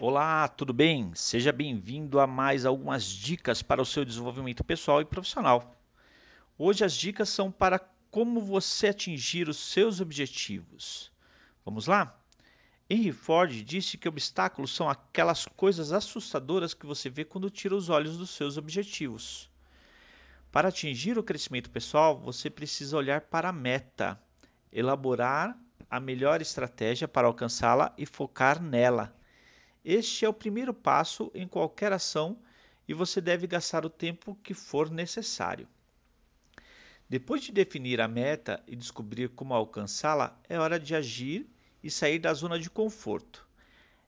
Olá, tudo bem? Seja bem-vindo a mais algumas dicas para o seu desenvolvimento pessoal e profissional. Hoje as dicas são para como você atingir os seus objetivos. Vamos lá? Henry Ford disse que obstáculos são aquelas coisas assustadoras que você vê quando tira os olhos dos seus objetivos. Para atingir o crescimento pessoal, você precisa olhar para a meta, elaborar a melhor estratégia para alcançá-la e focar nela este é o primeiro passo em qualquer ação e você deve gastar o tempo que for necessário. Depois de definir a meta e descobrir como alcançá-la, é hora de agir e sair da zona de conforto.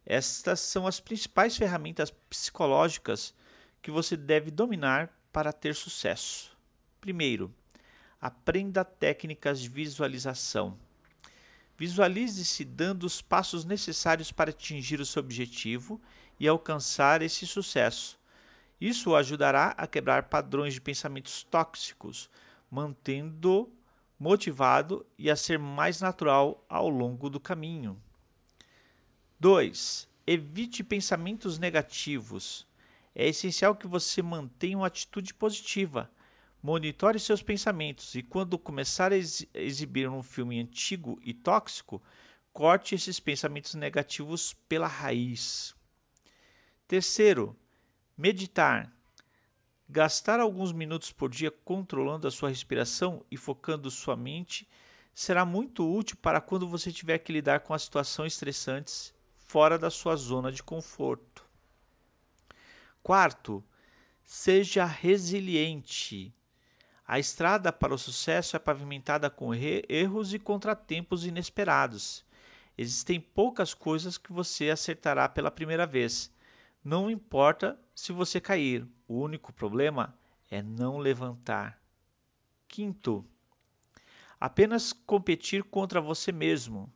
Estas são as principais ferramentas psicológicas que você deve dominar para ter sucesso. Primeiro, aprenda técnicas de visualização. Visualize-se dando os passos necessários para atingir o seu objetivo e alcançar esse sucesso. Isso o ajudará a quebrar padrões de pensamentos tóxicos, mantendo motivado e a ser mais natural ao longo do caminho. 2. Evite pensamentos negativos. É essencial que você mantenha uma atitude positiva. Monitore seus pensamentos e, quando começar a exibir um filme antigo e tóxico, corte esses pensamentos negativos pela raiz. Terceiro, meditar. Gastar alguns minutos por dia controlando a sua respiração e focando sua mente será muito útil para quando você tiver que lidar com as situações estressantes fora da sua zona de conforto. Quarto, seja resiliente. A estrada para o sucesso é pavimentada com erros e contratempos inesperados. Existem poucas coisas que você acertará pela primeira vez. Não importa se você cair, o único problema é não levantar. Quinto, apenas competir contra você mesmo.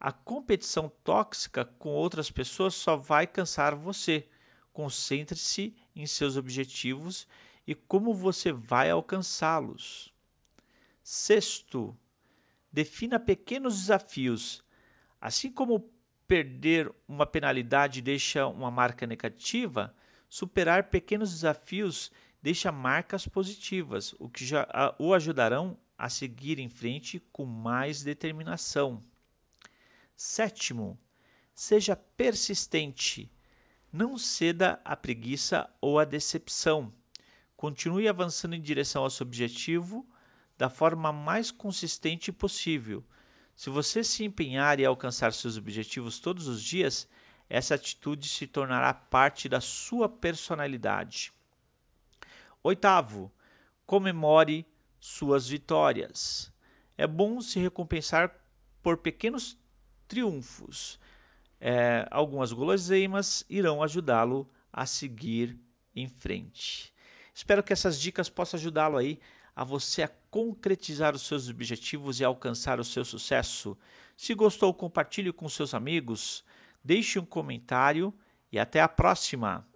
A competição tóxica com outras pessoas só vai cansar você. Concentre-se em seus objetivos e como você vai alcançá-los. Sexto, defina pequenos desafios. Assim como perder uma penalidade deixa uma marca negativa, superar pequenos desafios deixa marcas positivas, o que já o ajudarão a seguir em frente com mais determinação. Sétimo, seja persistente. Não ceda à preguiça ou à decepção. Continue avançando em direção ao seu objetivo da forma mais consistente possível. Se você se empenhar e alcançar seus objetivos todos os dias, essa atitude se tornará parte da sua personalidade. Oitavo, comemore suas vitórias. É bom se recompensar por pequenos triunfos. É, algumas guloseimas irão ajudá-lo a seguir em frente. Espero que essas dicas possam ajudá-lo aí a você a concretizar os seus objetivos e alcançar o seu sucesso. Se gostou, compartilhe com seus amigos, deixe um comentário e até a próxima!